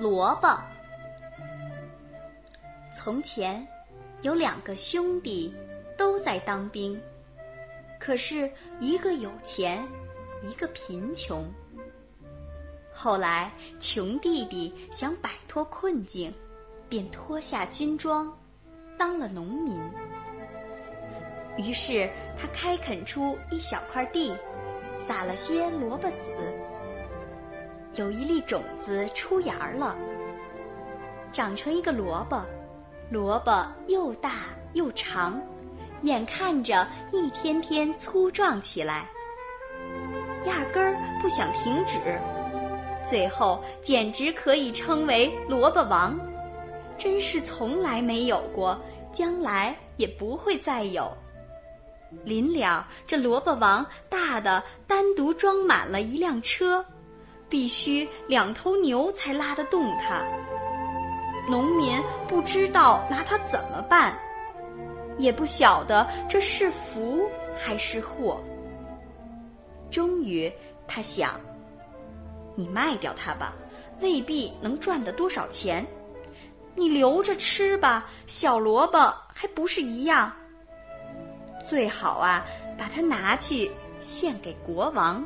萝卜。从前，有两个兄弟都在当兵，可是一个有钱，一个贫穷。后来，穷弟弟想摆脱困境，便脱下军装，当了农民。于是，他开垦出一小块地，撒了些萝卜籽。有一粒种子出芽了，长成一个萝卜，萝卜又大又长，眼看着一天天粗壮起来，压根儿不想停止，最后简直可以称为萝卜王，真是从来没有过，将来也不会再有。临了，这萝卜王大的单独装满了一辆车。必须两头牛才拉得动它。农民不知道拿它怎么办，也不晓得这是福还是祸。终于，他想：你卖掉它吧，未必能赚得多少钱；你留着吃吧，小萝卜还不是一样。最好啊，把它拿去献给国王。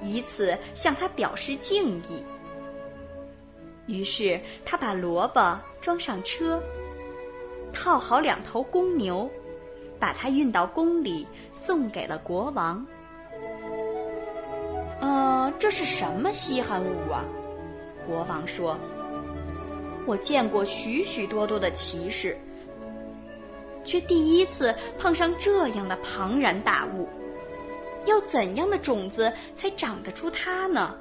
以此向他表示敬意。于是他把萝卜装上车，套好两头公牛，把它运到宫里，送给了国王。嗯，这是什么稀罕物啊？国王说：“我见过许许多多的骑士，却第一次碰上这样的庞然大物。”要怎样的种子才长得出它呢？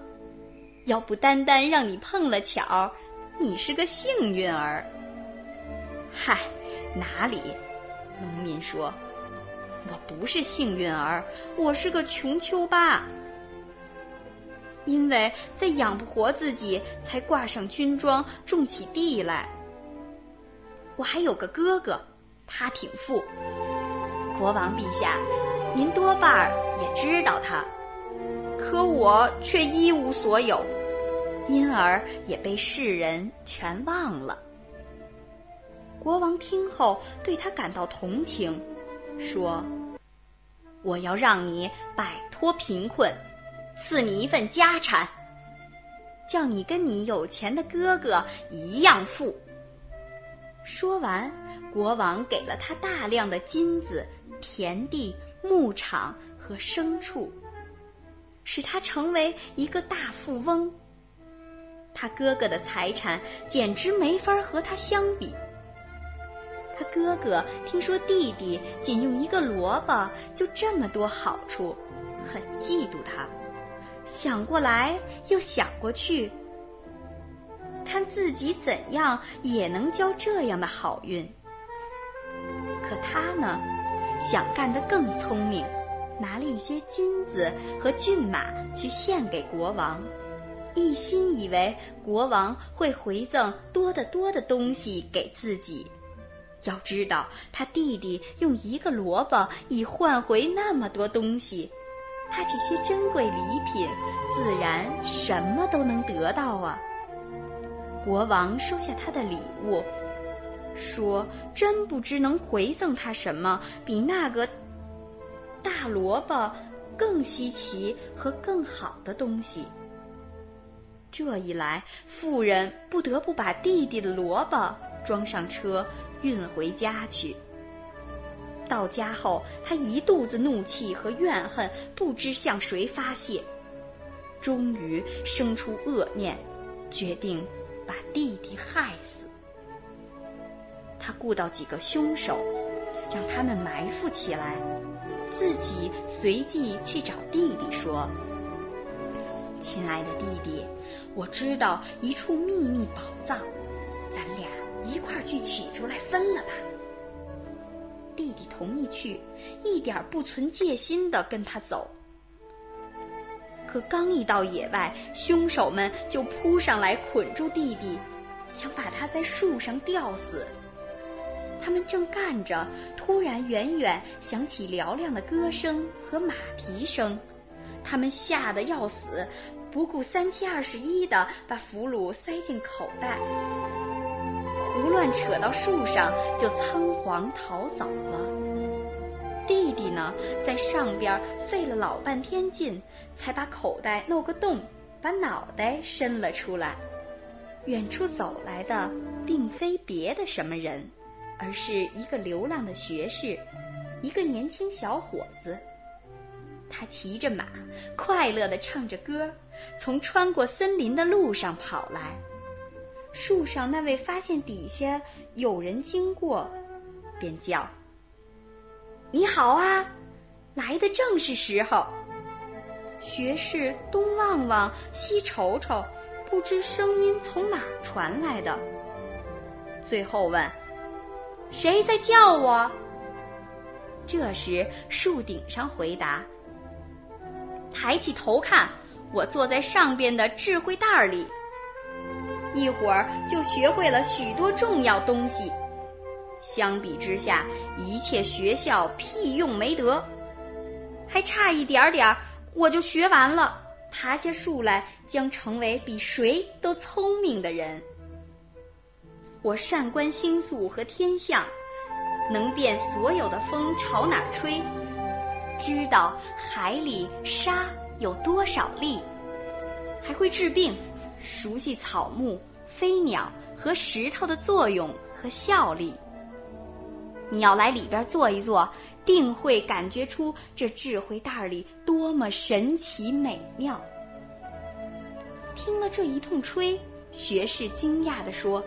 要不单单让你碰了巧，你是个幸运儿。嗨，哪里？农民说：“我不是幸运儿，我是个穷秋巴。因为在养不活自己，才挂上军装，种起地来。我还有个哥哥，他挺富。国王陛下。”您多半儿也知道他，可我却一无所有，因而也被世人全忘了。国王听后对他感到同情，说：“我要让你摆脱贫困，赐你一份家产，叫你跟你有钱的哥哥一样富。”说完，国王给了他大量的金子、田地。牧场和牲畜，使他成为一个大富翁。他哥哥的财产简直没法和他相比。他哥哥听说弟弟仅用一个萝卜就这么多好处，很嫉妒他。想过来又想过去，看自己怎样也能交这样的好运。可他呢？想干得更聪明，拿了一些金子和骏马去献给国王，一心以为国王会回赠多得多的东西给自己。要知道，他弟弟用一个萝卜以换回那么多东西，他这些珍贵礼品自然什么都能得到啊。国王收下他的礼物。说：“真不知能回赠他什么比那个大萝卜更稀奇和更好的东西。”这一来，妇人不得不把弟弟的萝卜装上车，运回家去。到家后，他一肚子怒气和怨恨，不知向谁发泄，终于生出恶念，决定把弟弟害死。他雇到几个凶手，让他们埋伏起来，自己随即去找弟弟说：“亲爱的弟弟，我知道一处秘密宝藏，咱俩一块去取出来分了吧。”弟弟同意去，一点不存戒心的跟他走。可刚一到野外，凶手们就扑上来捆住弟弟，想把他在树上吊死。他们正干着，突然远远响起嘹亮的歌声和马蹄声，他们吓得要死，不顾三七二十一的把俘虏塞进口袋，胡乱扯到树上，就仓皇逃走了。弟弟呢，在上边费了老半天劲，才把口袋弄个洞，把脑袋伸了出来。远处走来的，并非别的什么人，而是一个流浪的学士，一个年轻小伙子。他骑着马，快乐地唱着歌，从穿过森林的路上跑来。树上那位发现底下有人经过，便叫。你好啊，来的正是时候。学士东望望，西瞅瞅，不知声音从哪儿传来的。最后问：“谁在叫我？”这时树顶上回答：“抬起头看，我坐在上边的智慧袋儿里，一会儿就学会了许多重要东西。”相比之下，一切学校屁用没得，还差一点点儿，我就学完了。爬下树来，将成为比谁都聪明的人。我善观星宿和天象，能辨所有的风朝哪儿吹，知道海里沙有多少粒，还会治病，熟悉草木、飞鸟和石头的作用和效力。你要来里边坐一坐，定会感觉出这智慧袋里多么神奇美妙。听了这一通吹，学士惊讶地说：“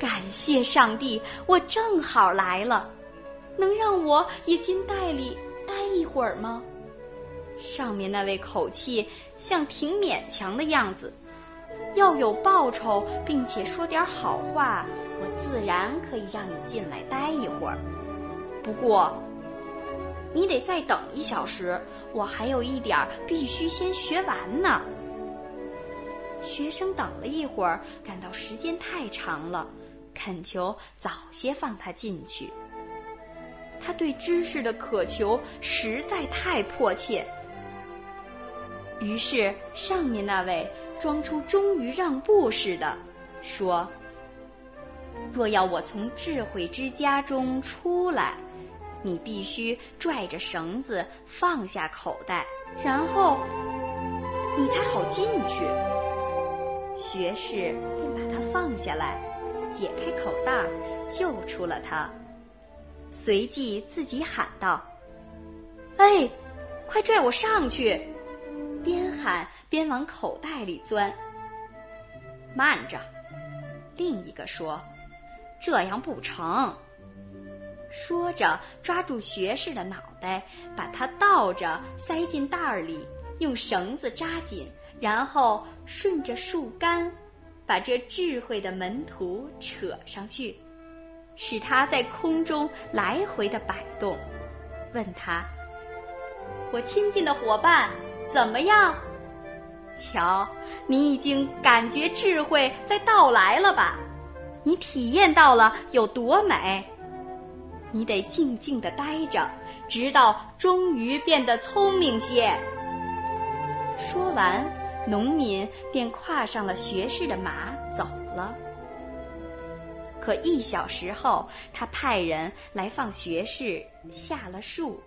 感谢上帝，我正好来了，能让我也进袋里待一会儿吗？”上面那位口气像挺勉强的样子，要有报酬，并且说点好话。我自然可以让你进来待一会儿，不过你得再等一小时，我还有一点必须先学完呢。学生等了一会儿，感到时间太长了，恳求早些放他进去。他对知识的渴求实在太迫切，于是上面那位装出终于让步似的说。若要我从智慧之家中出来，你必须拽着绳子放下口袋，然后你才好进去。学士便把它放下来，解开口袋，救出了他，随即自己喊道：“哎，快拽我上去！”边喊边往口袋里钻。慢着，另一个说。这样不成。说着，抓住学士的脑袋，把他倒着塞进袋儿里，用绳子扎紧，然后顺着树干，把这智慧的门徒扯上去，使他在空中来回的摆动。问他：“我亲近的伙伴，怎么样？瞧，你已经感觉智慧在到来了吧？”你体验到了有多美，你得静静的待着，直到终于变得聪明些。说完，农民便跨上了学士的马走了。可一小时后，他派人来放学士下了树。